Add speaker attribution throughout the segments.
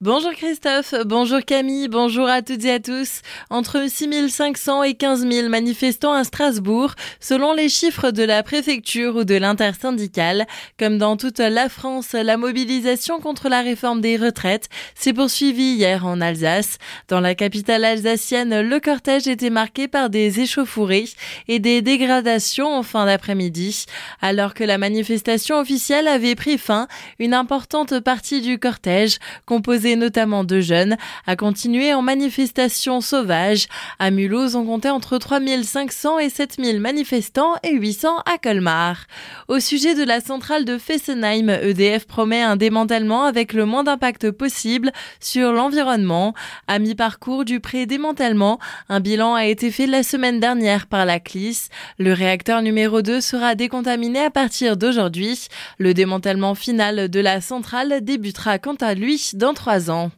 Speaker 1: Bonjour Christophe, bonjour Camille, bonjour à toutes et à tous. Entre 6500 et 15 000 manifestants à Strasbourg, selon les chiffres de la préfecture ou de l'intersyndicale. Comme dans toute la France, la mobilisation contre la réforme des retraites s'est poursuivie hier en Alsace. Dans la capitale alsacienne, le cortège était marqué par des échauffourées et des dégradations en fin d'après-midi. Alors que la manifestation officielle avait pris fin, une importante partie du cortège, composée notamment de jeunes, a continué en manifestation sauvage. À Mulhouse, on comptait entre 3500 et 7000 manifestants et 800 à Colmar. Au sujet de la centrale de Fessenheim, EDF promet un démantèlement avec le moins d'impact possible sur l'environnement. À mi-parcours du pré-démantèlement, un bilan a été fait la semaine dernière par la CLIS. Le réacteur numéro 2 sera décontaminé à partir d'aujourd'hui. Le démantèlement final de la centrale débutera quant à lui dans trois ans.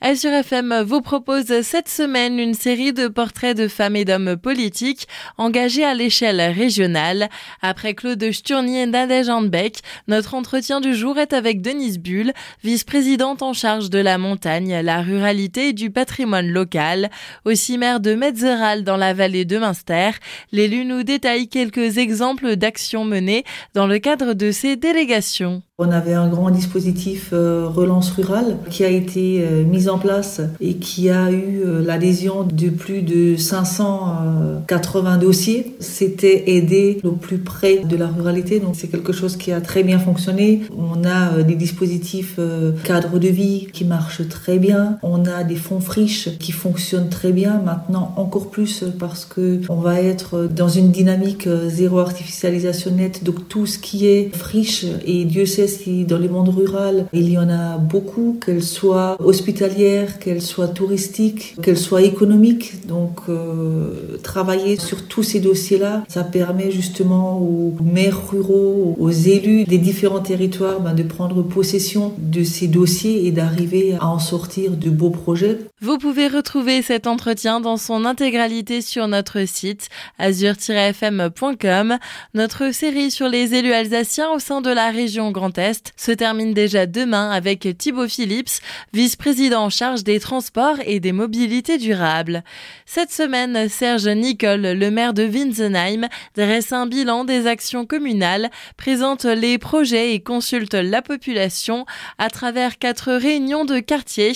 Speaker 1: Azure FM vous propose cette semaine une série de portraits de femmes et d'hommes politiques engagés à l'échelle régionale. Après Claude Sturnier et Nadège Handbeck, notre entretien du jour est avec Denise Bull, vice-présidente en charge de la montagne, la ruralité et du patrimoine local. Aussi maire de Metzeral dans la vallée de Münster, l'élu nous détaille quelques exemples d'actions menées dans le cadre de ces délégations.
Speaker 2: On avait un grand dispositif euh, relance rurale qui a été euh, mis en place et qui a eu euh, l'adhésion de plus de 580 dossiers. C'était aider au plus près de la ruralité, donc c'est quelque chose qui a très bien fonctionné. On a des dispositifs cadre de vie qui marchent très bien. On a des fonds friches qui fonctionnent très bien. Maintenant encore plus parce que on va être dans une dynamique zéro artificialisation nette. Donc tout ce qui est friche et Dieu sait si dans le monde rural, il y en a beaucoup, qu'elles soient hospitalières, qu'elles soient touristiques, qu'elles soient économiques. Donc, euh, travailler sur tous ces dossiers-là, ça permet justement aux maires ruraux, aux élus des différents territoires ben, de prendre possession de ces dossiers et d'arriver à en sortir de beaux projets.
Speaker 1: Vous pouvez retrouver cet entretien dans son intégralité sur notre site azur-fm.com. Notre série sur les élus alsaciens au sein de la région Grand Se termine déjà demain avec Thibaut Phillips, vice-président en charge des transports et des mobilités durables. Cette semaine, Serge Nicole, le maire de Winsenheim, dresse un bilan des actions communales, présente les projets et consulte la population à travers quatre réunions de quartier.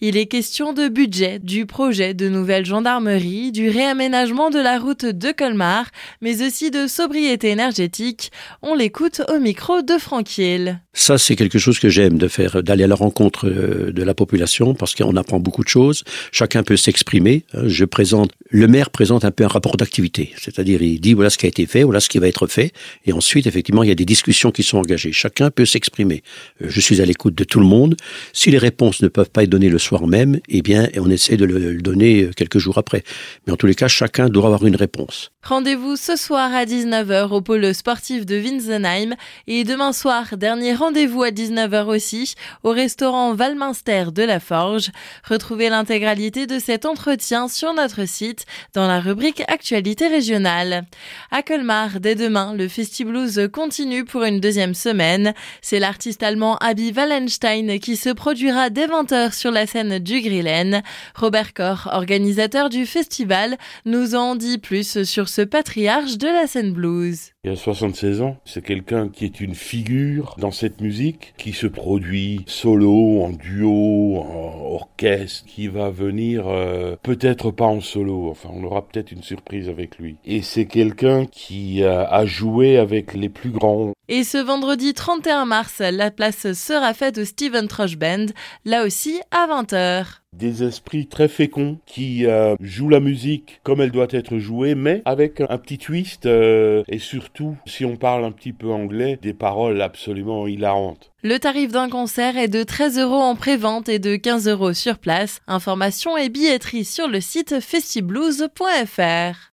Speaker 1: Il est question de budget, du projet de nouvelle gendarmerie, du réaménagement de la route de Colmar, mais aussi de sobriété énergétique. On l'écoute au micro de Franquiel.
Speaker 3: Ça, c'est quelque chose que j'aime de faire, d'aller à la rencontre euh, de la population parce qu'on apprend beaucoup de choses. Chacun peut s'exprimer. Hein. Je présente, le maire présente un peu un rapport d'activité. C'est-à-dire, il dit voilà ce qui a été fait, voilà ce qui va être fait. Et ensuite, effectivement, il y a des discussions qui sont engagées. Chacun peut s'exprimer. Euh, je suis à l'écoute de tout le monde. Si les réponses ne peuvent pas être données le soir même, eh bien, on essaie de le donner euh, quelques jours après. Mais en tous les cas, chacun doit avoir une réponse.
Speaker 1: Rendez-vous ce soir à 19h au pôle sportif de Winsenheim et demain soir, dernier rendez-vous à 19h aussi au restaurant Valminster de la Forge. Retrouvez l'intégralité de cet entretien sur notre site dans la rubrique Actualité régionale. À Colmar, dès demain, le Festiblues continue pour une deuxième semaine. C'est l'artiste allemand Abby Wallenstein qui se produira dès 20h sur la scène du Grillen. Robert Koch, organisateur du festival, nous en dit plus sur ce patriarche de la scène blues.
Speaker 4: Il a 76 ans. C'est quelqu'un qui est une figure dans cette musique, qui se produit solo, en duo, en orchestre, qui va venir euh, peut-être pas en solo. Enfin, on aura peut-être une surprise avec lui. Et c'est quelqu'un qui a joué avec les plus grands.
Speaker 1: Et ce vendredi 31 mars, la place sera faite au Steven Trush Band, là aussi à 20h
Speaker 4: des esprits très féconds qui euh, jouent la musique comme elle doit être jouée, mais avec un petit twist euh, et surtout, si on parle un petit peu anglais, des paroles absolument hilarantes.
Speaker 1: Le tarif d'un concert est de 13 euros en pré-vente et de 15 euros sur place. Information et billetterie sur le site festiblues.fr.